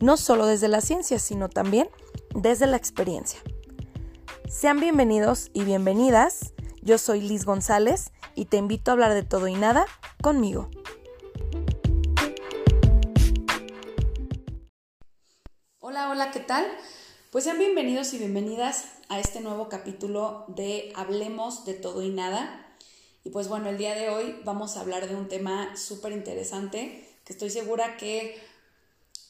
no solo desde la ciencia, sino también desde la experiencia. Sean bienvenidos y bienvenidas. Yo soy Liz González y te invito a hablar de todo y nada conmigo. Hola, hola, ¿qué tal? Pues sean bienvenidos y bienvenidas a este nuevo capítulo de Hablemos de todo y nada. Y pues bueno, el día de hoy vamos a hablar de un tema súper interesante que estoy segura que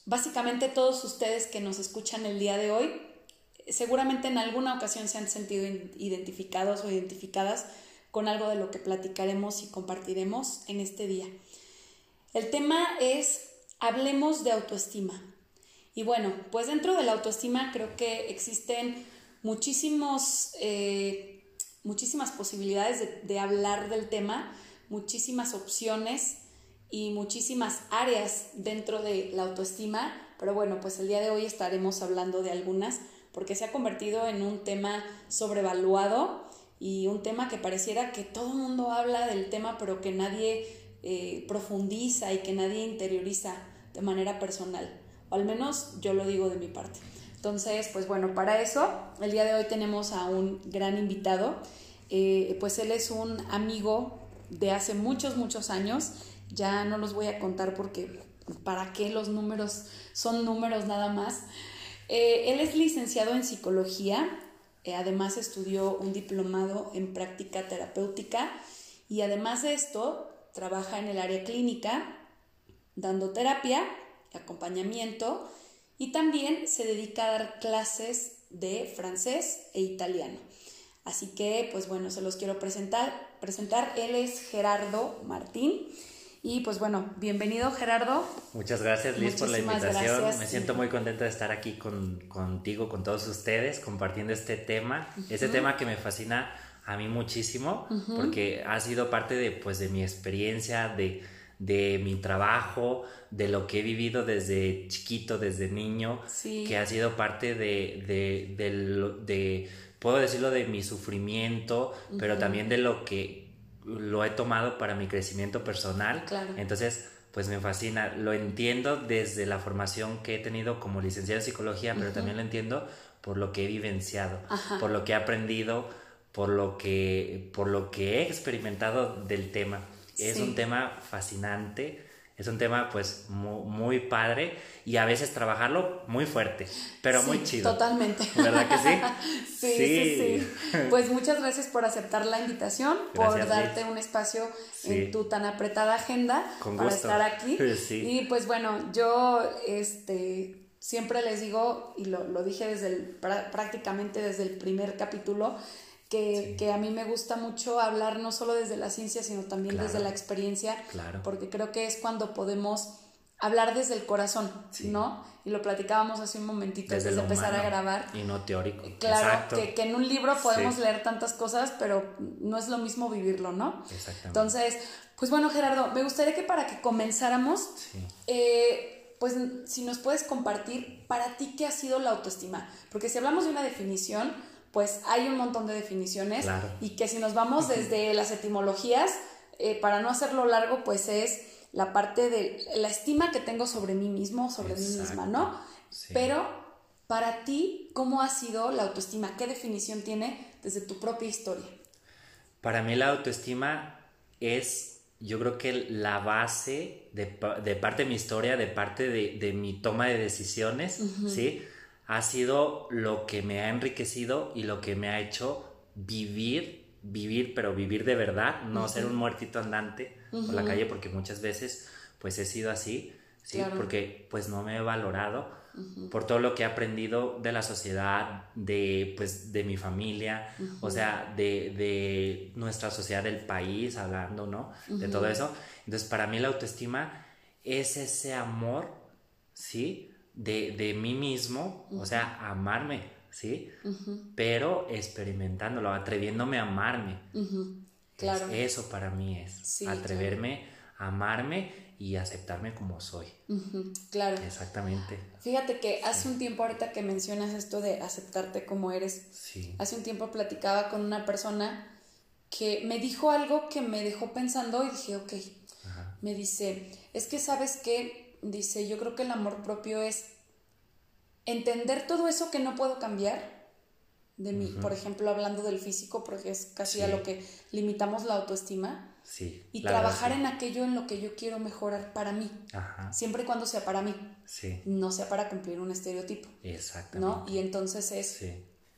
básicamente todos ustedes que nos escuchan el día de hoy, seguramente en alguna ocasión se han sentido identificados o identificadas con algo de lo que platicaremos y compartiremos en este día. El tema es, hablemos de autoestima. Y bueno, pues dentro de la autoestima creo que existen muchísimos, eh, muchísimas posibilidades de, hablar del tema, muchísimas opciones y muchísimas áreas dentro de la autoestima, pero bueno, pues el día de hoy estaremos hablando de algunas porque se ha convertido en un tema sobrevaluado y un tema que pareciera que todo el mundo habla del tema, pero que nadie eh, profundiza y que nadie interioriza de manera personal o al menos yo lo digo de mi parte. Entonces, pues bueno, para eso, el día de hoy tenemos a un gran invitado, eh, pues él es un amigo de hace muchos, muchos años, ya no los voy a contar porque para qué los números son números nada más. Eh, él es licenciado en psicología, eh, además estudió un diplomado en práctica terapéutica y además de esto trabaja en el área clínica dando terapia acompañamiento y también se dedica a dar clases de francés e italiano. Así que, pues bueno, se los quiero presentar. presentar. Él es Gerardo Martín. Y pues bueno, bienvenido Gerardo. Muchas gracias Liz por la invitación. Me siento muy contenta de estar aquí con, contigo, con todos ustedes, compartiendo este tema. Este tema que me fascina a mí muchísimo porque ha sido parte de, pues, de mi experiencia, de, de mi trabajo, de lo que he vivido desde chiquito, desde niño, que ha sido parte de, de, de, puedo decirlo, de mi sufrimiento, pero también de lo que lo he tomado para mi crecimiento personal. Entonces, pues me fascina. Lo entiendo desde la formación que he tenido como licenciado en psicología, pero también lo entiendo por lo que he vivenciado, por lo que he aprendido, por lo que, por lo que he experimentado del tema. Es un tema fascinante, es un tema pues muy, padre y a veces trabajarlo muy fuerte, pero muy chido. Totalmente. ¿Verdad que sí? sí, sí, sí, Pues muchas gracias por aceptar la invitación, por darte un espacio en tu tan apretada agenda para estar aquí. Y pues bueno, yo este siempre les digo, y lo, lo dije desde el, prácticamente desde el primer capítulo, que, a mí me gusta mucho hablar no solo desde la ciencia, sino también desde la experiencia, porque creo que es cuando podemos hablar desde el corazón, ¿no? Y lo platicábamos hace un momentito desde antes de empezar a grabar. Y no teórico. Claro, que, que, en un libro podemos leer tantas cosas, pero no es lo mismo vivirlo, ¿no? Exactamente. Entonces, pues bueno, Gerardo, me gustaría que para que comenzáramos, eh, pues si nos puedes compartir para ti qué ha sido la autoestima. Porque si hablamos de una definición, pues hay un montón de definiciones y que si nos vamos desde las etimologías, eh, para no hacerlo largo, pues es la parte de la estima que tengo sobre mí mismo, sobre mí misma, ¿no? Pero para ti, ¿cómo ha sido la autoestima? ¿Qué definición tiene desde tu propia historia? Para mí la autoestima es, yo creo que la base de, parte de mi historia, de parte de, mi toma de decisiones, ¿sí? Ha sido lo que me ha enriquecido y lo que me ha hecho vivir, vivir, pero vivir de verdad, no ser un muertito andante por la calle, porque muchas veces pues he sido así, ¿sí? Porque pues no me he valorado por todo lo que he aprendido de la sociedad, de pues de mi familia, o sea, de, de, nuestra sociedad del país, hablando, ¿no? De todo eso. Entonces, para mí la autoestima es ese amor, ¿sí? De, de mí mismo, o sea, amarme, ¿sí? Pero experimentándolo, atreviéndome a amarme. Claro. eso para mí es, atreverme a amarme y aceptarme como soy. Claro. Exactamente. Fíjate que hace un tiempo ahorita que mencionas esto de aceptarte como eres, sí. hace un tiempo platicaba con una persona que me dijo algo que me dejó pensando y dije, ok, me dice, es que sabes que, dice, yo creo que el amor propio es entender todo eso que no puedo cambiar de mí, por ejemplo, hablando del físico, porque es casi a lo que limitamos la autoestima. Sí, y trabajar en aquello en lo que yo quiero mejorar para mí. Siempre y cuando sea para mí. Sí. No sea para cumplir un estereotipo. Exactamente. ¿No? Y entonces es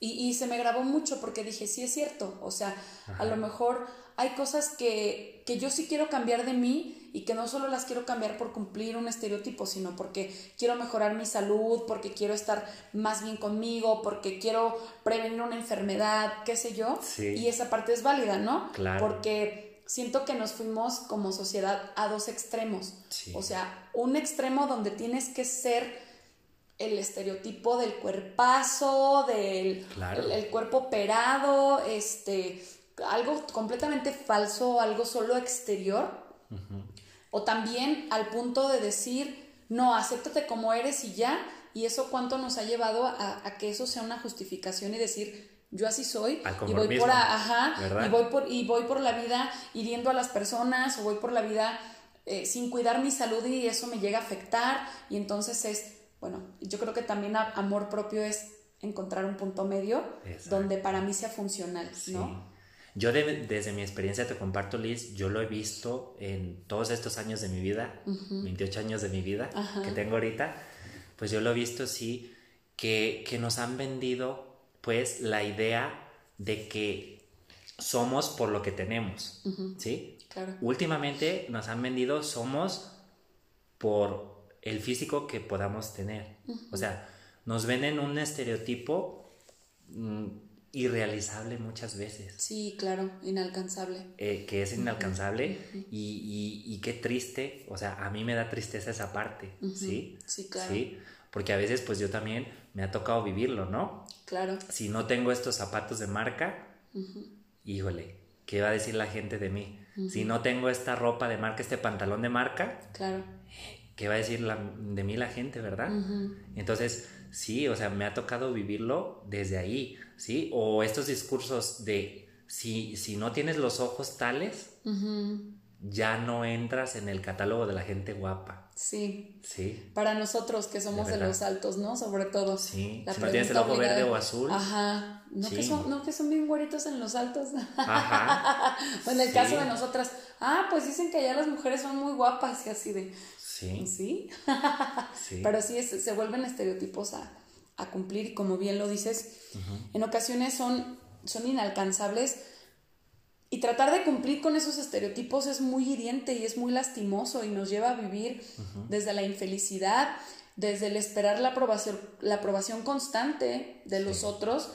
y, se me grabó mucho porque dije, sí es cierto, o sea, a lo mejor hay cosas que, que yo sí quiero cambiar de mí y que no solo las quiero cambiar por cumplir un estereotipo, sino porque quiero mejorar mi salud, porque quiero estar más bien conmigo, porque quiero prevenir una enfermedad, qué sé yo. Y esa parte es válida, ¿no? Claro. Porque siento que nos fuimos como sociedad a dos extremos. O sea, un extremo donde tienes que ser el estereotipo del cuerpazo, del el, cuerpo operado, este, algo completamente falso, algo solo exterior. O también al punto de decir, no, acéptate como eres y ya, y eso cuánto nos ha llevado a, que eso sea una justificación y decir, yo así soy y voy por ajá, y voy por y voy por la vida hiriendo a las personas o voy por la vida eh, sin cuidar mi salud y eso me llega a afectar y entonces es bueno, yo creo que también amor propio es encontrar un punto medio donde para mí sea funcional, ¿no? Yo desde mi experiencia te comparto, Liz, yo lo he visto en todos estos años de mi vida, 28 años de mi vida que tengo ahorita, pues yo lo he visto, sí, que, que nos han vendido pues la idea de que somos por lo que tenemos, ¿sí? Claro. Últimamente nos han vendido somos por el físico que podamos tener. O sea, nos ven en un estereotipo mm, irrealizable muchas veces. Sí, claro, inalcanzable. Eh, que es inalcanzable y, y, qué triste, o sea, a mí me da tristeza esa parte, ¿sí? Sí, claro. Sí, porque a veces pues yo también me ha tocado vivirlo, ¿no? Claro. Si no tengo estos zapatos de marca, híjole, ¿qué va a decir la gente de mí? Si no tengo esta ropa de marca, este pantalón de marca, claro ¿qué va a decir de mí la gente, verdad? Entonces, sí, o sea, me ha tocado vivirlo desde ahí, ¿sí? O estos discursos de, si, si no tienes los ojos tales, ya no entras en el catálogo de la gente guapa. Sí. Sí. Para nosotros que somos de, los altos, ¿no? Sobre todo. Sí. si no tienes el ojo verde o azul. Ajá. No, que son, no que son bien güeritos en los altos. Ajá. o en el caso de nosotras, ah, pues dicen que allá las mujeres son muy guapas y así de, Sí. Sí. Pero sí se vuelven estereotipos a, cumplir y como bien lo dices, en ocasiones son, son inalcanzables y tratar de cumplir con esos estereotipos es muy hiriente y es muy lastimoso y nos lleva a vivir desde la infelicidad, desde el esperar la aprobación, la aprobación constante de los otros.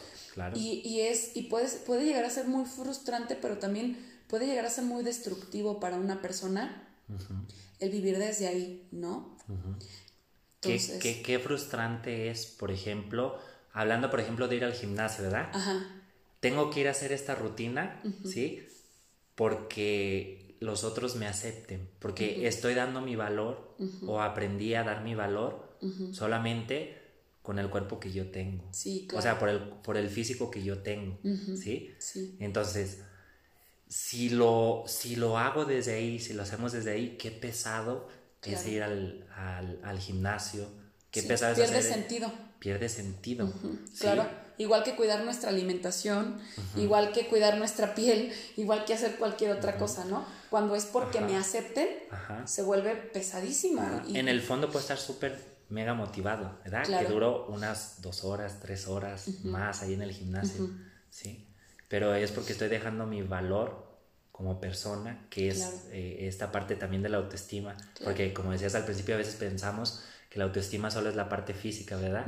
Y, es, y puede, puede llegar a ser muy frustrante, pero también puede llegar a ser muy destructivo para una persona el vivir desde ahí, ¿no? ¿Qué, frustrante es, por ejemplo, hablando, por ejemplo, de ir al gimnasio, ¿verdad? Ajá. Tengo que ir a hacer esta rutina, ¿sí? Porque los otros me acepten, porque estoy dando mi valor o aprendí a dar mi valor solamente con el cuerpo que yo tengo. Sí, claro. O sea, por el, por el físico que yo tengo, ¿sí? Sí. Entonces, si lo, si lo hago desde ahí, si lo hacemos desde ahí, qué pesado es ir al, al, gimnasio, qué pesado es Pierde sentido. Pierde sentido. Claro, igual que cuidar nuestra alimentación, igual que cuidar nuestra piel, igual que hacer cualquier otra cosa, ¿no? Cuando es porque me acepten, se vuelve pesadísimo. En el fondo puede estar súper mega motivado, ¿verdad? Que duró unas dos horas, tres horas más ahí en el gimnasio, ¿sí? Pero es porque estoy dejando mi valor como persona, que es eh, esta parte también de la autoestima, porque como decías al principio, a veces pensamos que la autoestima solo es la parte física, ¿verdad?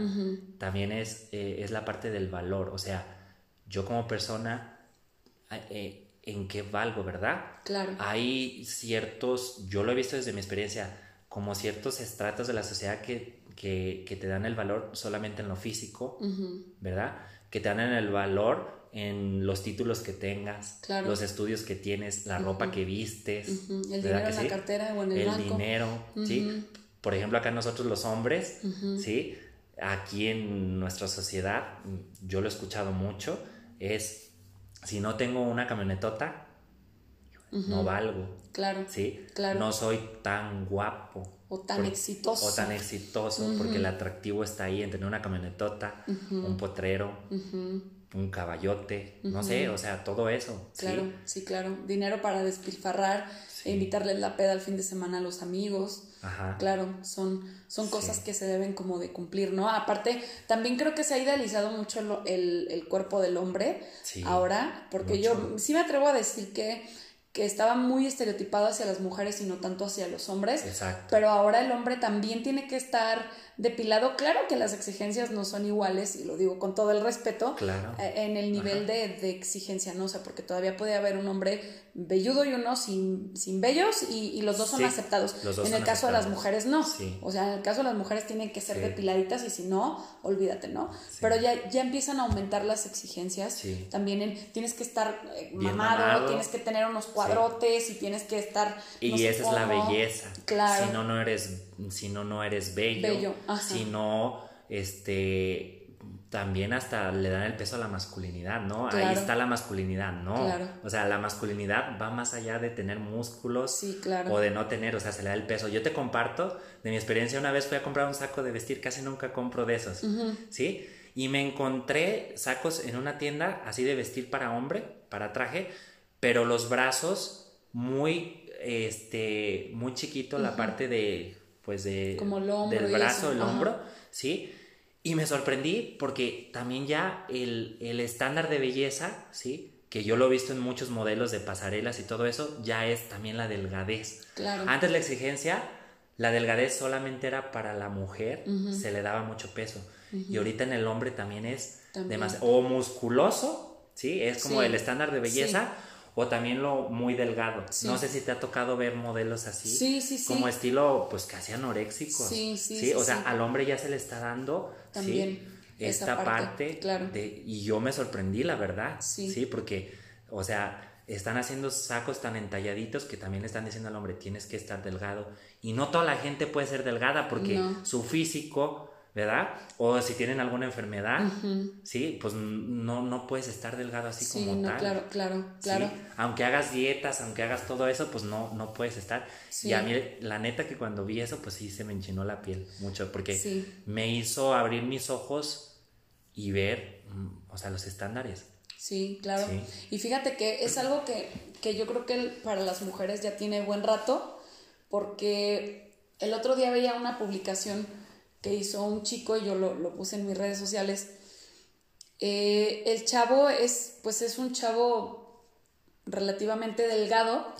También es, eh, es la parte del valor, o sea, yo como persona, eh, ¿en qué valgo, verdad? Claro. Hay ciertos, yo lo he visto desde mi experiencia, como ciertos estratos de la sociedad que, que, te dan el valor solamente en lo físico, ¿verdad? Que te dan el valor en los títulos que tengas, los estudios que tienes, la ropa que vistes, el dinero en la cartera o en el, el dinero, ¿sí? Por ejemplo, acá nosotros los hombres, ¿sí? Aquí en nuestra sociedad, yo lo he escuchado mucho, es, si no tengo una camionetota, no valgo. Claro. ¿Sí? Claro. No soy tan guapo. O tan exitoso. O tan exitoso, porque el atractivo está ahí en tener una camionetota, un potrero, un caballote, no sé, o sea, todo eso. Claro, sí, claro. Dinero para despilfarrar, e invitarles la peda al fin de semana a los amigos. Ajá. Claro, son, son cosas que se deben como de cumplir, ¿no? Aparte, también creo que se ha idealizado mucho el, el, cuerpo del hombre ahora, porque yo sí me atrevo a decir que que estaba muy estereotipado hacia las mujeres y no tanto hacia los hombres. Exacto. Pero ahora el hombre también tiene que estar depilado. Claro que las exigencias no son iguales, y lo digo con todo el respeto, claro. Eh, en el nivel de, de, exigencia, ¿no? O sea, porque todavía puede haber un hombre velludo y uno sin, sin vellos y, los dos son aceptados. en el caso de las mujeres no. O sea, en el caso de las mujeres tienen que ser depiladitas y si no, olvídate, ¿no? Pero ya, ya empiezan a aumentar las exigencias. También en, tienes que estar eh, mamado, tienes que tener unos cuadrotes y tienes que estar... Y esa es la belleza. Claro. Si no, no eres, si no, no eres bello. Bello, Si no, este también hasta le dan el peso a la masculinidad, ¿no? Ahí está la masculinidad, ¿no? O sea, la masculinidad va más allá de tener músculos o de no tener, o sea, se le da el peso. Yo te comparto de mi experiencia, una vez fui a comprar un saco de vestir, casi nunca compro de esos, ¿sí? Y me encontré sacos en una tienda así de vestir para hombre, para traje, pero los brazos muy, este, muy chiquito, la parte de, pues de... Como el Del brazo, el hombro, ¿sí? Y me sorprendí porque también ya el, estándar de belleza, ¿sí? Que yo lo he visto en muchos modelos de pasarelas y todo eso, ya es también la delgadez. Claro. Antes la exigencia, la delgadez solamente era para la mujer, se le daba mucho peso. Y ahorita en el hombre también es demasiado. O musculoso, ¿sí? Es como el estándar de belleza o también lo muy delgado. No sé si te ha tocado ver modelos así. Sí, sí, sí. Como estilo, pues casi anoréxicos. Sí, sí, sí. o sea, al hombre ya se le está dando también esta parte, claro. de, y yo me sorprendí, la verdad. Sí. Sí, porque, o sea, están haciendo sacos tan entalladitos que también le están diciendo al hombre, tienes que estar delgado. Y no toda la gente puede ser delgada porque su físico ¿verdad? O si tienen alguna enfermedad, sí, pues no, no puedes estar delgado así como no, tal. Claro, claro, claro. Aunque hagas dietas, aunque hagas todo eso, pues no, no puedes estar. Y a mí, la neta que cuando vi eso, pues sí se me enchinó la piel mucho, porque me hizo abrir mis ojos y ver, mm, o sea, los estándares. Sí, claro. Y fíjate que es algo que, que yo creo que para las mujeres ya tiene buen rato, porque el otro día veía una publicación que hizo un chico, y yo lo, puse en mis redes sociales. Eh, el chavo es, pues es un chavo relativamente delgado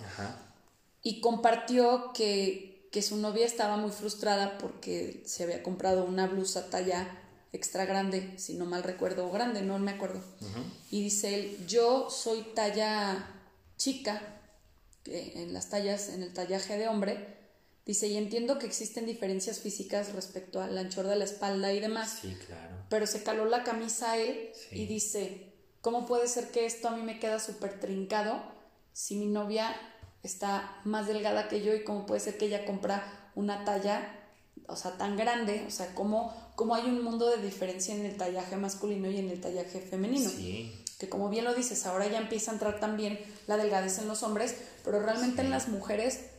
y compartió que, que, su novia estaba muy frustrada porque se había comprado una blusa talla extra grande, si no mal recuerdo, o grande, no me acuerdo. Y dice él, yo soy talla chica, en las tallas, en el tallaje de hombre, Dice, y entiendo que existen diferencias físicas respecto al anchor de la espalda y demás. Sí, claro. Pero se caló la camisa a él y dice, ¿cómo puede ser que esto a mí me queda súper trincado si mi novia está más delgada que yo y cómo puede ser que ella compra una talla, o sea, tan grande? O sea, ¿cómo, cómo hay un mundo de diferencia en el tallaje masculino y en el tallaje femenino? Sí. Que como bien lo dices, ahora ya empieza a entrar también la delgadez en los hombres, pero realmente en las mujeres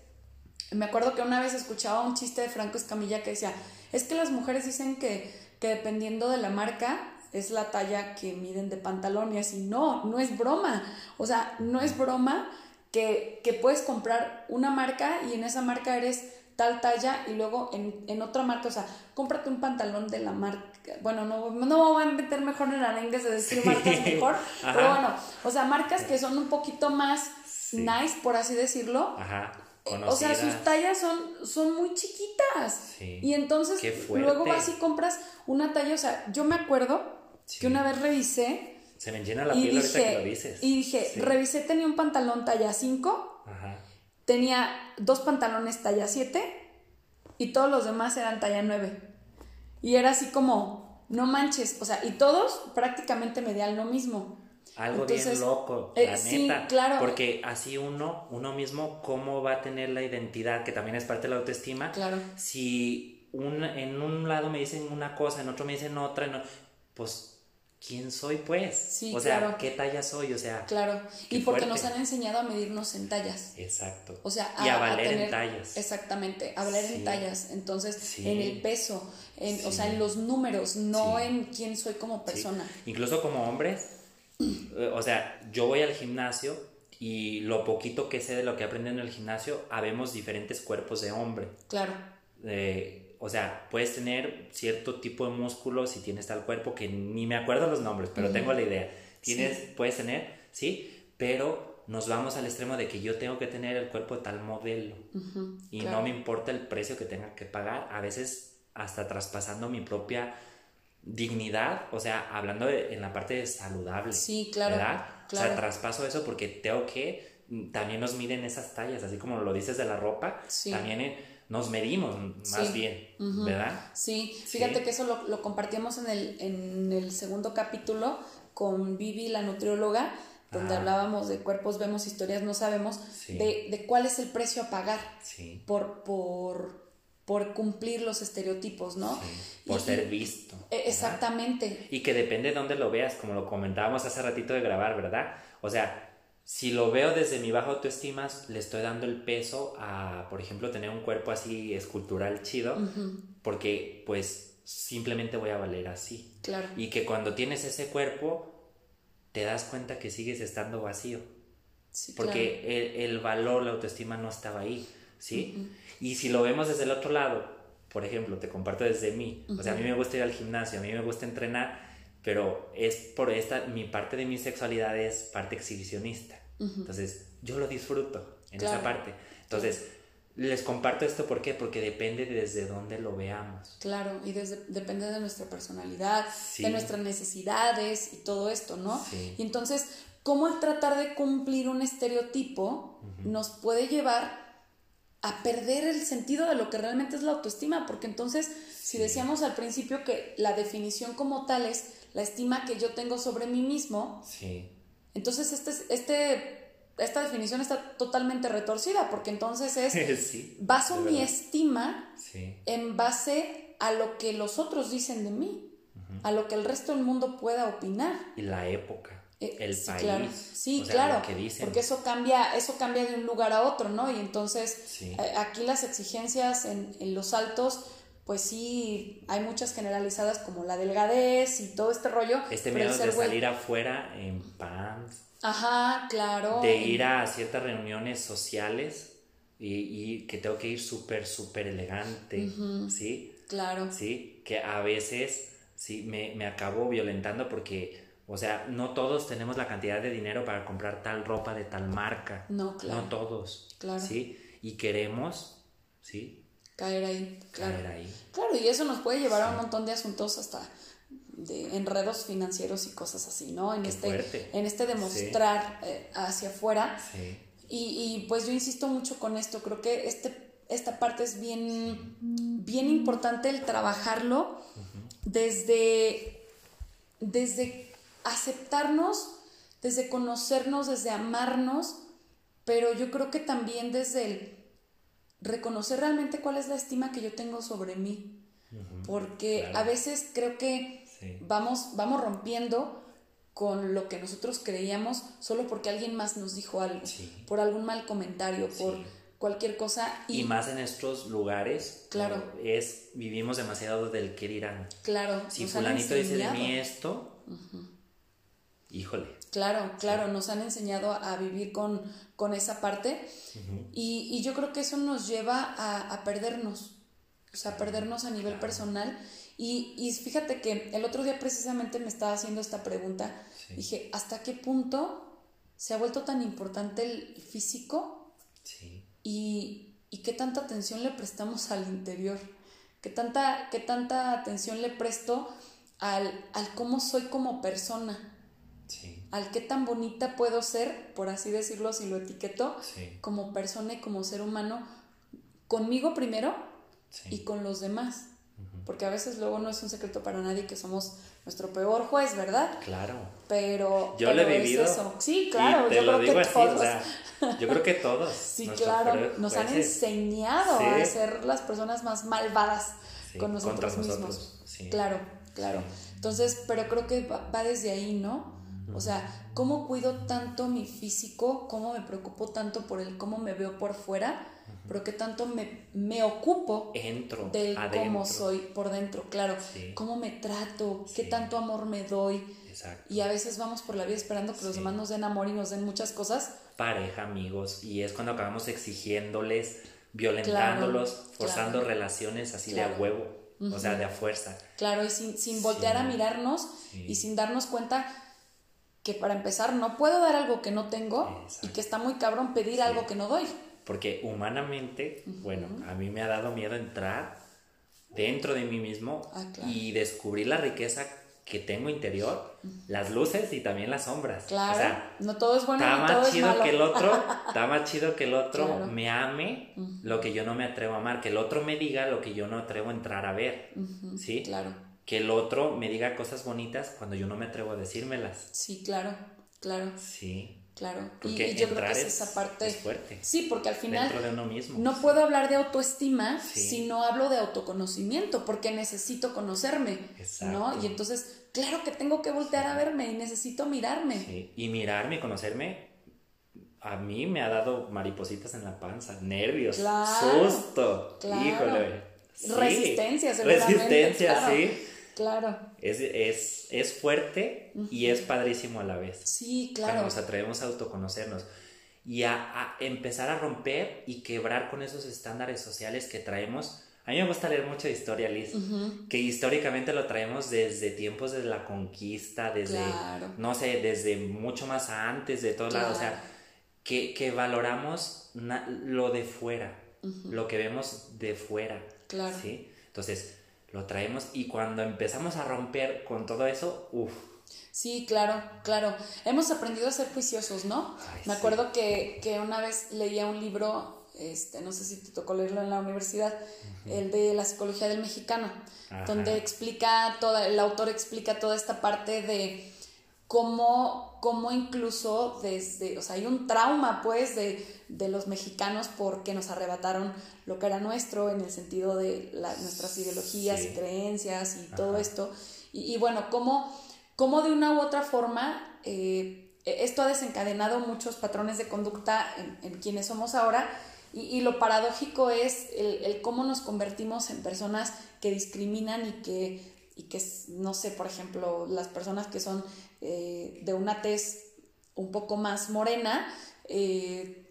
me acuerdo que una vez escuchaba un chiste de Franco Escamilla que decía, es que las mujeres dicen que, que dependiendo de la marca es la talla que miden de pantalón y así, no, no es broma, o sea, no es broma que, que puedes comprar una marca y en esa marca eres tal talla y luego en, en, otra marca, o sea, cómprate un pantalón de la marca, bueno, no, no voy a meter mejor en arengues de decir marcas mejor, pero bueno, o sea, marcas que son un poquito más nice, por así decirlo, Ajá. O sea, sus tallas son, son muy chiquitas. Y entonces luego vas y compras una talla. O sea, yo me acuerdo que una vez revisé. Se me llena la piel ahorita que lo dices. Y dije, revisé, tenía un pantalón talla 5. Tenía dos pantalones talla 7. Y todos los demás eran talla 9. Y era así como, no manches, o sea, y todos prácticamente medían lo mismo. Algo bien loco, eh, la neta. claro. Porque así uno, uno mismo, ¿cómo va a tener la identidad, que también es parte de la autoestima? Claro. Si un, en un lado me dicen una cosa, en otro me dicen otra, pues quién soy pues. Sí, o sea, qué talla soy, o sea. Claro. Y porque nos han enseñado a medirnos en tallas. Exacto. O sea, a, y a valer en tallas. Exactamente, a valer en tallas. Entonces, en el peso, en, o sea, en los números, no en quién soy como persona. Incluso como hombres, o sea, yo voy al gimnasio y lo poquito que sé de lo que aprendo en el gimnasio, habemos diferentes cuerpos de hombre. Claro. Eh, o sea, puedes tener cierto tipo de músculo si tienes tal cuerpo que ni me acuerdo los nombres, pero tengo la idea. Tienes, puedes tener, sí, pero nos vamos al extremo de que yo tengo que tener el cuerpo de tal modelo y no me importa el precio que tenga que pagar, a veces hasta traspasando mi propia dignidad, o sea, hablando en la parte de saludable. Sí, claro. ¿verdad? O sea, traspaso eso porque tengo que, también nos miden esas tallas, así como lo dices de la ropa, también nos medimos más bien, ¿verdad? Sí, fíjate que eso lo, lo compartimos en el, en el segundo capítulo con Vivi, la nutrióloga, donde hablábamos de cuerpos vemos, historias no sabemos, de, de, cuál es el precio a pagar por, por, por cumplir los estereotipos, ¿no? por ser visto. E, exactamente. Y que depende de dónde lo veas, como lo comentábamos hace ratito de grabar, ¿verdad? O sea, si lo veo desde mi baja autoestima, le estoy dando el peso a, por ejemplo, tener un cuerpo así escultural chido, porque pues simplemente voy a valer así. Claro. Y que cuando tienes ese cuerpo, te das cuenta que sigues estando vacío. Sí, porque el, valor, la autoestima no estaba ahí, ¿sí? Y si lo vemos desde el otro lado, por ejemplo, te comparto desde mí, o sea, a mí me gusta ir al gimnasio, a mí me gusta entrenar, pero es por esta, mi parte de mi sexualidad es parte exhibicionista. Entonces, yo lo disfruto en esa parte. Entonces, les comparto esto ¿por qué? porque depende desde dónde lo veamos. Claro, y desde, depende de nuestra personalidad, de nuestras necesidades y todo esto, ¿no? Y entonces, ¿cómo el tratar de cumplir un estereotipo nos puede llevar a perder el sentido de lo que realmente es la autoestima? Porque entonces, si decíamos al principio que la definición como tal es la estima que yo tengo sobre mí mismo, sí. entonces este, este, esta definición está totalmente retorcida, porque entonces es, baso mi estima en base a lo que los otros dicen de mí, a lo que el resto del mundo pueda opinar. Y la época. Eh, el sí, país. Claro. Sí, claro. Porque eso cambia, eso cambia de un lugar a otro, ¿no? Y entonces eh, aquí las exigencias en, en los altos pues sí, hay muchas generalizadas como la delgadez y todo este rollo. Este miedo de salir afuera en pants. Ajá, claro. De ir a ciertas reuniones sociales y, que tengo que ir súper, súper elegante, ¿sí? Claro. Sí, que a veces sí me, me acabo violentando porque, o sea, no todos tenemos la cantidad de dinero para comprar tal ropa de tal marca. No, claro. No todos. Claro. ¿Sí? Y queremos, ¿sí? Caer ahí, claro. Caer ahí. Claro, y eso nos puede llevar a un montón de asuntos hasta de enredos financieros y cosas así, ¿no? En, este, en este demostrar eh, hacia afuera. Sí. Y, pues yo insisto mucho con esto, creo que este, esta parte es bien, bien importante el trabajarlo desde, desde aceptarnos, desde conocernos, desde amarnos, pero yo creo que también desde el reconocer realmente cuál es la estima que yo tengo sobre mí. Porque a veces creo que vamos, vamos rompiendo con lo que nosotros creíamos solo porque alguien más nos dijo algo, por algún mal comentario, por cualquier cosa. Y, más en estos lugares, claro. es vivimos demasiado del que dirán. Claro. Si fulanito dice de mí esto, híjole. Claro, claro, nos han enseñado a vivir con, con esa parte y, y, yo creo que eso nos lleva a, a perdernos, o sea, a perdernos a nivel personal. Y, y, fíjate que el otro día precisamente me estaba haciendo esta pregunta, dije, ¿hasta qué punto se ha vuelto tan importante el físico? Sí. Y, y qué tanta atención le prestamos al interior, qué tanta, qué tanta atención le presto al, al cómo soy como persona al qué tan bonita puedo ser, por así decirlo, si lo etiqueto, como persona y como ser humano, conmigo primero y con los demás. porque a veces luego no es un secreto para nadie que somos nuestro peor juez, ¿verdad? Claro. Pero yo lo he vivido. Sí, claro, yo creo que todos. yo creo que todos. sí, claro, nos han enseñado a ser las personas más malvadas con nosotros mismos. Claro, claro. Entonces, pero creo que va desde ahí, ¿no? O sea, cómo cuido tanto mi físico, cómo me preocupo tanto por el cómo me veo por fuera, pero qué tanto me, me ocupo Entro, del cómo soy por dentro, claro. Cómo me trato, qué tanto amor me doy. Exacto. Y a veces vamos por la vida esperando que los demás nos den amor y nos den muchas cosas. Pareja, amigos, y es cuando acabamos exigiéndoles, violentándolos, forzando relaciones así de a huevo, o sea, de a fuerza. Claro, y sin, sin voltear a mirarnos y sin darnos cuenta que para empezar no puedo dar algo que no tengo y que está muy cabrón pedir algo que no doy. Porque humanamente, bueno, a mí me ha dado miedo entrar dentro de mí mismo ah, y descubrir la riqueza que tengo interior, las luces y también las sombras. Claro, o sea, no todo es bueno. Está más chido que el otro, está más chido que el otro me ame lo que yo no me atrevo a amar, que el otro me diga lo que yo no atrevo a entrar a ver, ¿sí? Claro que el otro me diga cosas bonitas cuando yo no me atrevo a decírmelas. Sí, claro, claro. Sí. Claro. y, yo creo que es esa parte. fuerte. Sí, porque al final. Dentro de uno mismo. No puedo hablar de autoestima si no hablo de autoconocimiento, porque necesito conocerme. Exacto. ¿No? Y entonces, claro que tengo que voltear a verme y necesito mirarme. Sí. Y mirarme y conocerme. A mí me ha dado maripositas en la panza, nervios, susto. Híjole. Resistencia, Resistencia, sí. Claro. Es, es, es fuerte y es padrísimo a la vez. Sí, claro. Cuando nos atrevemos a autoconocernos y a, empezar a romper y quebrar con esos estándares sociales que traemos. A mí me gusta leer mucha historia, Liz, que históricamente lo traemos desde tiempos de la conquista, desde, no sé, desde mucho más antes de todo lado, o sea, que, que valoramos lo de fuera, lo que vemos de fuera. Claro. ¿sí? Entonces, lo traemos y cuando empezamos a romper con todo eso, uff. Sí, claro, claro. Hemos aprendido a ser juiciosos, ¿no? Me acuerdo que, que, una vez leía un libro, este, no sé si te tocó leerlo en la universidad, el de la psicología del mexicano, donde explica toda, el autor explica toda esta parte de cómo, cómo incluso desde, o sea, hay un trauma pues de, de, los mexicanos porque nos arrebataron lo que era nuestro en el sentido de nuestras ideologías y creencias y todo esto. Y, bueno, cómo, cómo, de una u otra forma eh, esto ha desencadenado muchos patrones de conducta en, quienes somos ahora. Y, lo paradójico es el, el cómo nos convertimos en personas que discriminan y que y que, no sé, por ejemplo, las personas que son eh, de una tez un poco más morena, eh,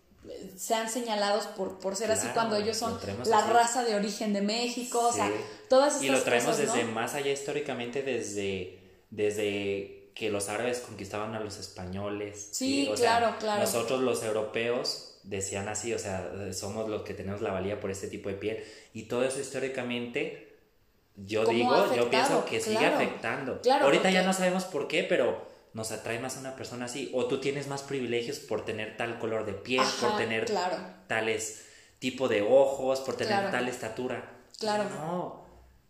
sean señalados por, por ser así cuando ellos son la raza de origen de México, o sea, todas estas Y lo traemos desde más allá históricamente, desde, desde que los árabes conquistaban a los españoles. Sí, claro, claro. Nosotros los europeos decían así, o sea, somos los que tenemos la valía por este tipo de piel. Y todo eso históricamente yo digo, yo pienso que sigue afectando. Ahorita ya no sabemos por qué, pero nos atrae más a una persona así. O tú tienes más privilegios por tener tal color de piel, por tener tales tipo de ojos, por tener tal estatura. Claro. No.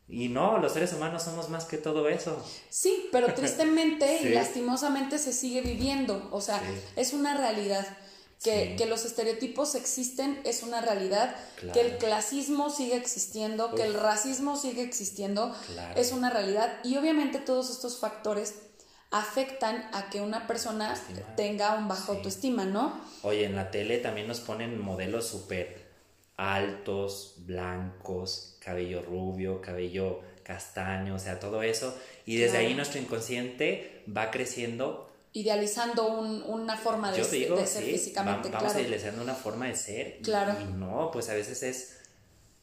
Y no, los seres humanos somos más que todo eso. Sí, pero tristemente y lastimosamente se sigue viviendo. O sea, es una realidad. Que, los estereotipos existen es una realidad, que el clasismo sigue existiendo, que el racismo sigue existiendo, es una realidad. Y obviamente todos estos factores afectan a que una persona tenga un bajo autoestima, ¿no? Oye, en la tele también nos ponen modelos súper altos, blancos, cabello rubio, cabello castaño, o sea, todo eso. Y desde ahí nuestro inconsciente va creciendo idealizando un, una forma de, ser físicamente. vamos idealizando una forma de ser. Claro. Y, no, pues a veces es,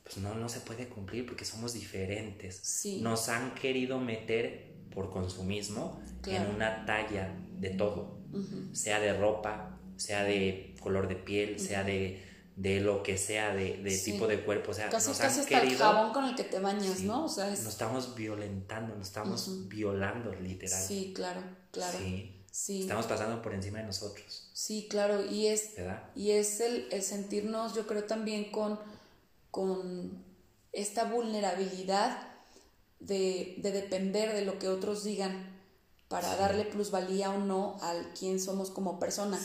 pues no, no se puede cumplir porque somos diferentes. Sí. Nos han querido meter por consumismo en una talla de todo, sea de ropa, sea de color de piel, sea de, de lo que sea, de, de tipo de cuerpo. O sea, casi, nos casi han hasta el jabón con el que te bañas, ¿no? O sea, Nos estamos violentando, nos estamos violando, literal. Sí, claro, claro. Sí. Estamos pasando por encima de nosotros. Sí, claro, y es, y es el, sentirnos, yo creo, también con, con esta vulnerabilidad de, de depender de lo que otros digan para darle plusvalía o no al quién somos como persona.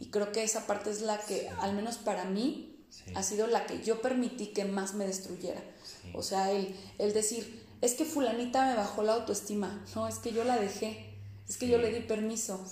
Y creo que esa parte es la que, al menos para mí, ha sido la que yo permití que más me destruyera. O sea, el, el decir, es que fulanita me bajó la autoestima, no, es que yo la dejé, es que yo le di permiso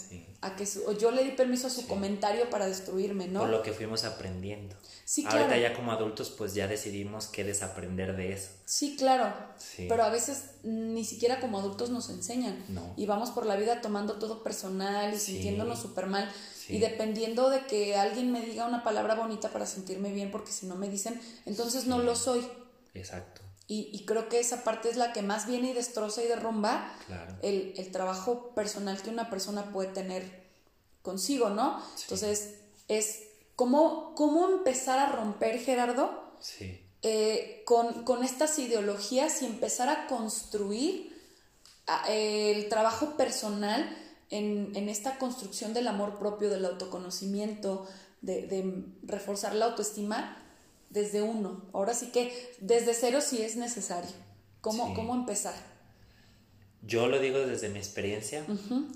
a que o yo le di permiso a su comentario para destruirme, ¿no? Por lo que fuimos aprendiendo. Sí, claro. Ahorita ya como adultos pues ya decidimos qué desaprender de eso. Sí, claro. Pero a veces ni siquiera como adultos nos enseñan. Y vamos por la vida tomando todo personal y sintiéndonos súper mal. Y dependiendo de que alguien me diga una palabra bonita para sentirme bien, porque si no me dicen, entonces no lo soy. Exacto. Y, creo que esa parte es la que más viene y destroza y derrumba el, el, trabajo personal que una persona puede tener consigo, ¿no? Entonces, es cómo, cómo empezar a romper, Gerardo, sí. Eh, con, con, estas ideologías y empezar a construir el trabajo personal en, en, esta construcción del amor propio, del autoconocimiento, de, de reforzar la autoestima desde uno. Ahora sí que desde cero sí es necesario. ¿Cómo, ¿cómo empezar? Yo lo digo desde mi experiencia,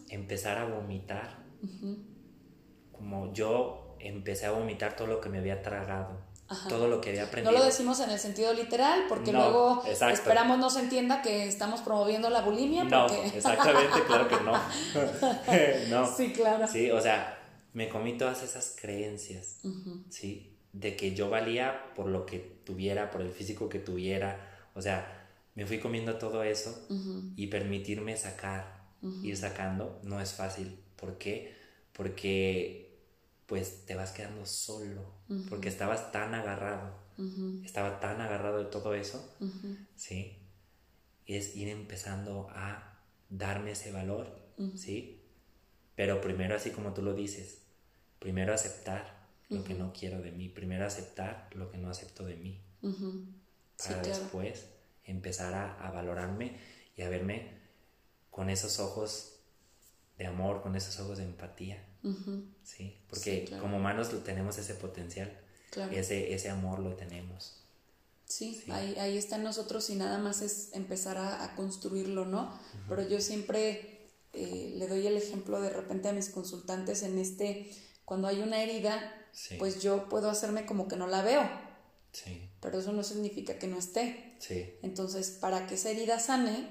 empezar a vomitar. Como yo empecé a vomitar todo lo que me había tragado. Todo lo que había aprendido. No lo decimos en el sentido literal, porque luego esperamos no se entienda que estamos promoviendo la bulimia. No, exactamente, claro que no. no. Sí, claro. Sí, o sea, me comí todas esas creencias, ¿sí? De que yo valía por lo que tuviera, por el físico que tuviera. O sea, me fui comiendo todo eso y permitirme sacar, ir sacando, no es fácil. ¿Por qué? Porque pues te vas quedando solo, porque estabas tan agarrado, estaba tan agarrado de todo eso, ¿sí? Es ir empezando a darme ese valor, ¿sí? Pero primero, así como tú lo dices, primero aceptar, lo que no quiero de mí. Primero aceptar lo que no acepto de mí. Para después empezar a, valorarme y a verme con esos ojos de amor, con esos ojos de empatía. ¿sí? Porque como humanos tenemos ese potencial. Ese, ese amor lo tenemos. Sí, Ahí, ahí está en nosotros y nada más es empezar a, construirlo, ¿no? Pero yo siempre eh, le doy el ejemplo de repente a mis consultantes en este, cuando hay una herida, pues yo puedo hacerme como que no la veo. Pero eso no significa que no esté. Entonces, para que esa herida sane,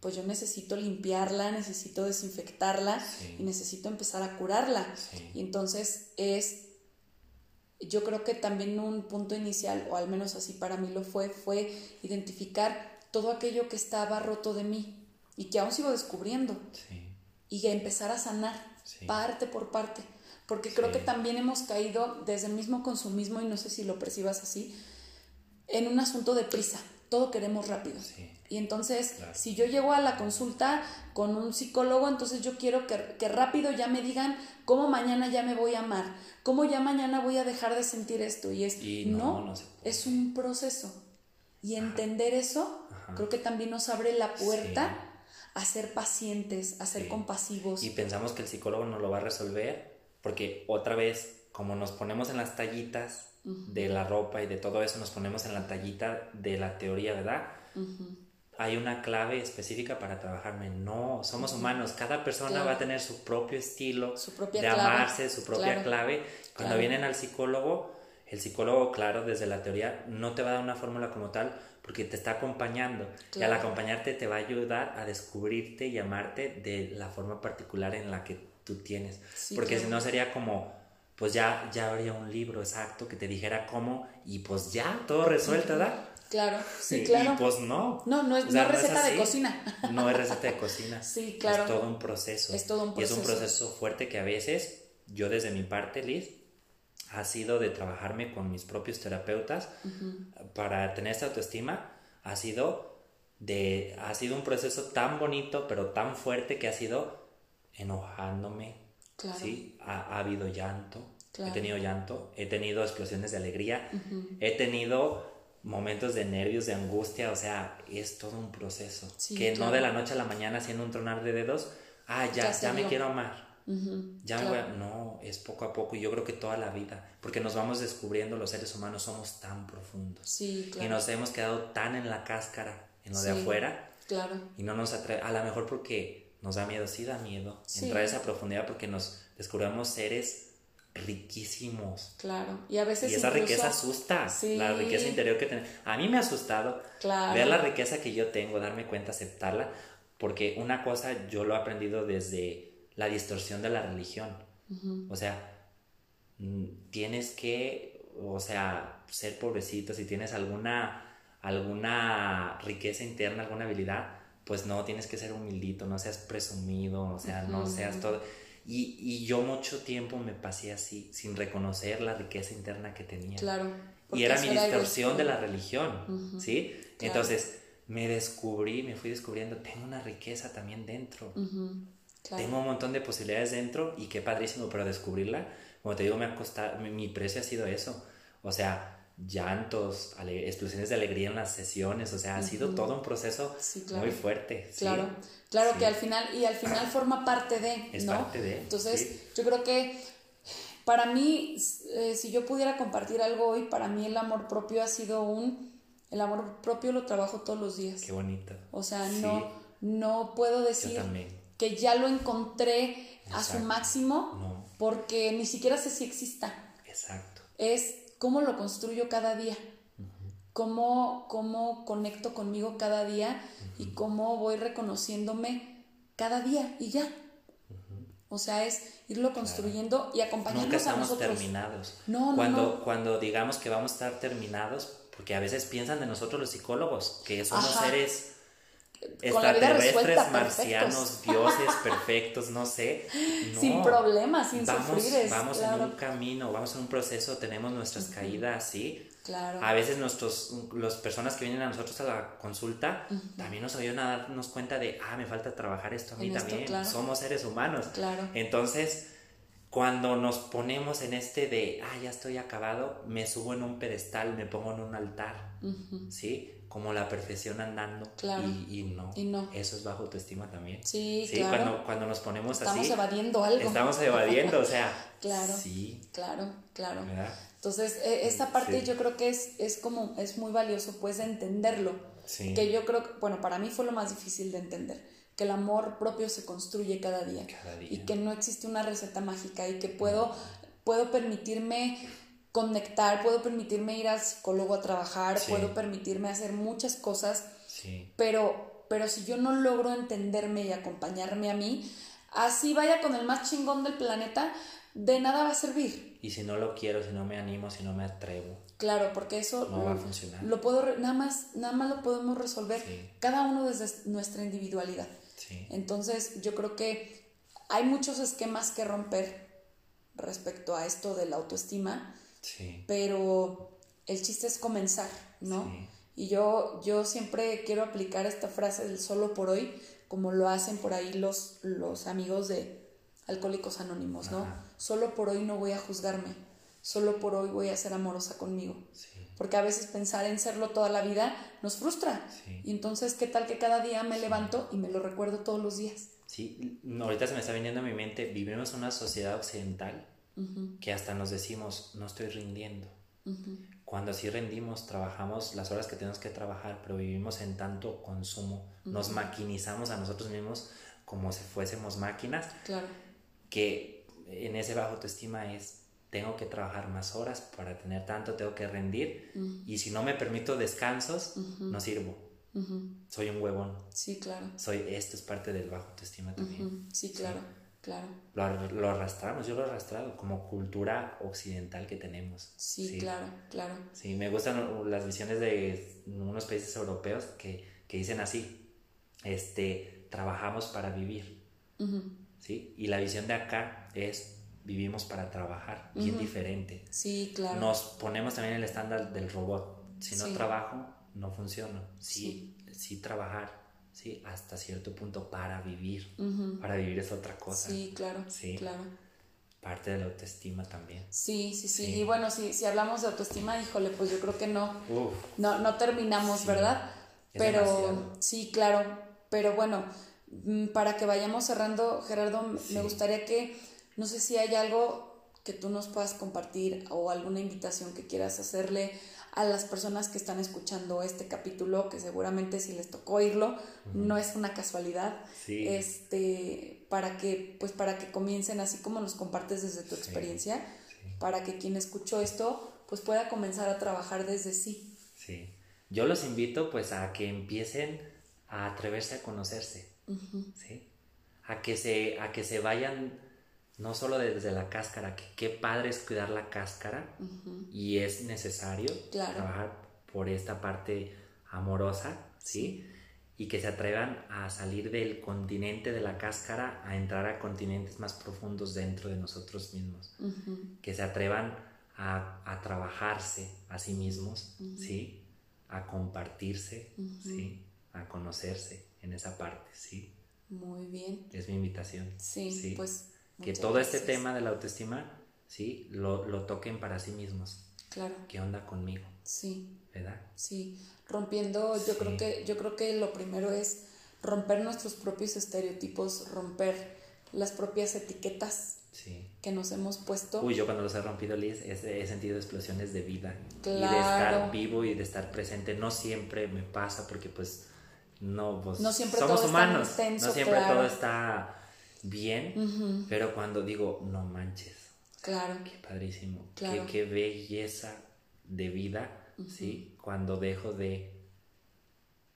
pues yo necesito limpiarla, necesito desinfectarla y necesito empezar a curarla. Y entonces es, yo creo que también un punto inicial, o al menos así para mí lo fue, fue identificar todo aquello que estaba roto de mí y que aún sigo descubriendo. Y empezar a sanar parte por parte porque creo que también hemos caído desde el mismo consumismo, y no sé si lo percibas así, en un asunto de prisa. Todo queremos rápido. Y entonces, si yo llego a la consulta con un psicólogo, entonces yo quiero que, rápido ya me digan cómo mañana ya me voy a amar, cómo ya mañana voy a dejar de sentir esto. Y es, no, es un proceso. Y entender eso, creo que también nos abre la puerta a ser pacientes, a ser compasivos. Y pensamos que el psicólogo no lo va a resolver porque otra vez, como nos ponemos en las tallitas de la ropa y de todo eso, nos ponemos en la tallita de la teoría, ¿verdad? Hay una clave específica para trabajarme. No, somos humanos. Cada persona va a tener su propio estilo su propia de amarse, su propia clave. Cuando vienen al psicólogo, el psicólogo, claro, desde la teoría, no te va a dar una fórmula como tal porque te está acompañando. Y al acompañarte te va a ayudar a descubrirte y amarte de la forma particular en la que tú tienes. Porque si no sería como, pues ya, ya habría un libro exacto que te dijera cómo y pues ya, todo resuelto, ¿verdad? Claro, sí, claro. Y pues no. No, no es, receta de cocina. No es receta de cocina. sí, claro. Es todo un proceso. Es todo un proceso. Y es un proceso fuerte que a veces, yo desde mi parte, Liz, ha sido de trabajarme con mis propios terapeutas para tener esta autoestima, ha sido de, ha sido un proceso tan bonito, pero tan fuerte que ha sido enojándome. ¿sí? Ha, habido llanto. He tenido llanto. He tenido explosiones de alegría. He tenido momentos de nervios, de angustia. O sea, es todo un proceso. que no de la noche a la mañana haciendo un tronar de dedos. Ah, ya, ya, me quiero amar. ya me voy a... No, es poco a poco y yo creo que toda la vida, porque nos vamos descubriendo los seres humanos somos tan profundos y nos hemos quedado tan en la cáscara, en lo de afuera, Claro. Y no nos atrae, a lo mejor porque nos da miedo, sí da miedo entrar a esa profundidad porque nos descubrimos seres riquísimos. Claro, y a veces... Y esa riqueza asusta, la riqueza interior que tenemos. A mí me ha asustado ver la riqueza que yo tengo, darme cuenta, aceptarla, porque una cosa yo lo he aprendido desde la distorsión de la religión. O sea, mm, tienes que, o sea, ser pobrecito, si tienes alguna, alguna riqueza interna, alguna habilidad, pues no, tienes que ser humildito, no seas presumido, o sea, no seas todo y, y, yo mucho tiempo me pasé así, sin reconocer la riqueza interna que tenía. Claro. Y era mi distorsión de la religión, ¿sí? Entonces me descubrí, me fui descubriendo, tengo una riqueza también dentro. Tengo un montón de posibilidades dentro y qué padrísimo, pero descubrirla, como te digo, me ha costado, mi precio ha sido eso. O sea, llantos, explosiones de alegría en las sesiones, o sea, ha sido todo un proceso muy fuerte. Claro, claro que al final, y al final forma parte de, es Parte de, Entonces, yo creo que para mí, eh, si yo pudiera compartir algo hoy, para mí el amor propio ha sido un, el amor propio lo trabajo todos los días. Qué bonito. O sea, no, no puedo decir que ya lo encontré a su máximo, porque ni siquiera sé si exista. Exacto. Es cómo lo construyo cada día, cómo, cómo conecto conmigo cada día y cómo voy reconociéndome cada día y ya. O sea, es irlo construyendo y acompañarnos Nunca estamos a nosotros. terminados. No, cuando, no, Cuando digamos que vamos a estar terminados, porque a veces piensan de nosotros los psicólogos, que somos seres extraterrestres, marcianos, dioses perfectos, no sé. sin problemas, sin vamos, sufrir. vamos en un camino, vamos en un proceso, tenemos nuestras caídas, ¿sí? Claro. A veces nuestros, las personas que vienen a nosotros a la consulta también nos ayudan a darnos cuenta de, ah, me falta trabajar esto a mí también. Somos seres humanos. Claro. Entonces, cuando nos ponemos en este de, ah, ya estoy acabado, me subo en un pedestal, me pongo en un altar, ¿sí? Como la perfección andando claro. y, no. y, no. Eso es bajo autoestima también. Sí, sí Cuando, cuando nos ponemos así. Estamos evadiendo algo. Estamos evadiendo, o sea. claro. Sí. Claro, claro. Entonces, e, esta parte yo creo que es, es como, es muy valioso, pues, entenderlo. Sí. Que yo creo que, bueno, para mí fue lo más difícil de entender. Que el amor propio se construye cada día. Cada día. Y que no existe una receta mágica y que puedo, puedo permitirme conectar, puedo permitirme ir al psicólogo a trabajar, puedo permitirme hacer muchas cosas, pero, pero si yo no logro entenderme y acompañarme a mí, así vaya con el más chingón del planeta, de nada va a servir. Y si no lo quiero, si no me animo, si no me atrevo. Claro, porque eso no va a funcionar. Lo puedo nada más nada más lo podemos resolver cada uno desde nuestra individualidad. Entonces, yo creo que hay muchos esquemas que romper respecto a esto de la autoestima pero el chiste es comenzar, ¿no? Y yo, yo siempre quiero aplicar esta frase del solo por hoy, como lo hacen por ahí los, los amigos de Alcohólicos Anónimos, ¿no? Solo por hoy no voy a juzgarme, solo por hoy voy a ser amorosa conmigo. Porque a veces pensar en serlo toda la vida nos frustra. Y entonces, ¿qué tal que cada día me levanto y me lo recuerdo todos los días? Sí, ahorita se me está viniendo a mi mente, vivimos en una sociedad occidental que hasta nos decimos, no estoy rindiendo. Cuando así rendimos, trabajamos las horas que tenemos que trabajar, pero vivimos en tanto consumo, nos maquinizamos a nosotros mismos como si fuésemos máquinas, claro. que en ese bajo autoestima es, tengo que trabajar más horas para tener tanto, tengo que rendir, y si no me permito descansos, no sirvo. Soy un huevón. Sí, claro. Soy, esto es parte del bajo autoestima también. Sí, claro. Claro. Lo, arrastramos, yo lo he arrastrado como cultura occidental que tenemos. Sí, claro, claro. Sí, me gustan las visiones de unos países europeos que, dicen así, este, trabajamos para vivir. ¿sí? Y la visión de acá es vivimos para trabajar, bien diferente. Sí, claro. Nos ponemos también el estándar del robot. Si no trabajo, no funciona. Sí, sí trabajar ¿sí? Hasta cierto punto para vivir. Para vivir es otra cosa. Sí, claro. Sí. Claro. Parte de la autoestima también. Sí, sí, sí. Y bueno, si, si hablamos de autoestima, híjole, pues yo creo que no, no, no terminamos, ¿verdad? Pero sí, claro. Pero bueno, mm, para que vayamos cerrando, Gerardo, me gustaría que, no sé si hay algo que tú nos puedas compartir o alguna invitación que quieras hacerle a las personas que están escuchando este capítulo, que seguramente si les tocó oírlo, no es una casualidad. Este, para que, pues para que comiencen así como nos compartes desde tu experiencia, para que quien escuchó esto, pues pueda comenzar a trabajar desde sí. Sí. Yo los invito pues a que empiecen a atreverse a conocerse, ¿sí? A que se, a que se vayan no solo desde la cáscara, que qué padre es cuidar la cáscara y es necesario trabajar por esta parte amorosa, ¿sí? Y que se atrevan a salir del continente de la cáscara a entrar a continentes más profundos dentro de nosotros mismos. Que se atrevan a, a, trabajarse a sí mismos, ¿sí? A compartirse, ¿sí? A conocerse en esa parte, ¿sí? Muy bien. Es mi invitación. Sí, ¿sí? pues que todo este tema de la autoestima, ¿sí? Lo, lo, toquen para sí mismos. Claro. ¿Qué onda conmigo? Sí. ¿Verdad? Sí. Rompiendo, yo creo que, yo creo que lo primero es romper nuestros propios estereotipos, romper las propias etiquetas que nos hemos puesto. Uy, yo cuando los he rompido, Liz, he, sentido explosiones de vida. Claro. Y de estar vivo y de estar presente. No siempre me pasa porque pues no, pues, no siempre somos todo humanos. Está intenso, no siempre todo está bien, pero cuando digo, no manches. Claro. Qué padrísimo. Qué, qué, belleza de vida, ¿sí? Cuando dejo de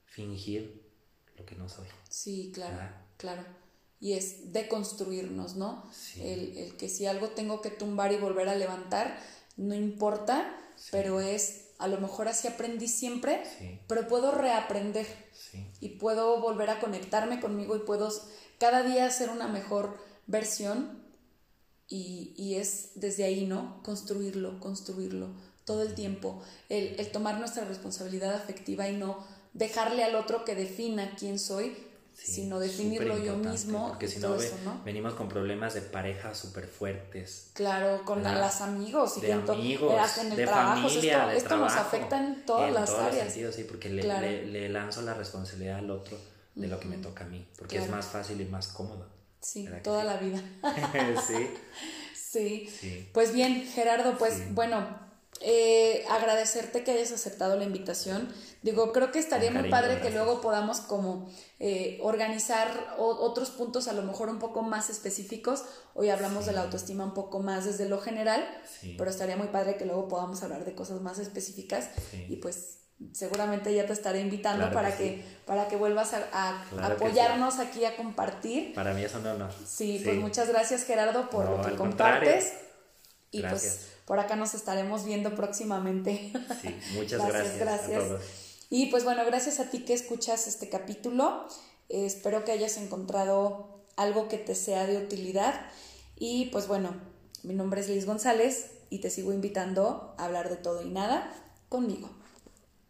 fingir lo que no soy. Sí, claro, claro. Y es deconstruirnos, ¿no? El, el, que si algo tengo que tumbar y volver a levantar, no importa, pero es, a lo mejor así aprendí siempre, pero puedo reaprender. Y puedo volver a conectarme conmigo y puedo cada día ser una mejor versión y, y, es desde ahí, ¿no? Construirlo, construirlo todo el tiempo, el, el, tomar nuestra responsabilidad afectiva y no dejarle al otro que defina quién soy, sino definirlo yo mismo. Porque si no, venimos con problemas de pareja súper fuertes. Claro, con las amigos y de amigos, en el de trabajo. familia, esto, de esto nos afecta en todas las áreas. sí, porque le, le, lanzo la responsabilidad al otro de lo que me toca a mí, porque es más fácil y más cómodo. Sí, toda la vida. sí. sí. sí. Pues bien, Gerardo, pues bueno, eh, agradecerte que hayas aceptado la invitación. Digo, creo que estaría muy padre que luego podamos como eh, organizar otros puntos a lo mejor un poco más específicos. Hoy hablamos de la autoestima un poco más desde lo general, pero estaría muy padre que luego podamos hablar de cosas más específicas y pues seguramente ya te estaré invitando para, que, para que vuelvas a, apoyarnos aquí a compartir. Para mí eso no, no. Sí, pues muchas gracias Gerardo por lo que compartes. Y pues por acá nos estaremos viendo próximamente. Sí, muchas gracias. Gracias. Y pues bueno, gracias a ti que escuchas este capítulo. espero que hayas encontrado algo que te sea de utilidad. Y pues bueno, mi nombre es Liz González y te sigo invitando a hablar de todo y nada conmigo.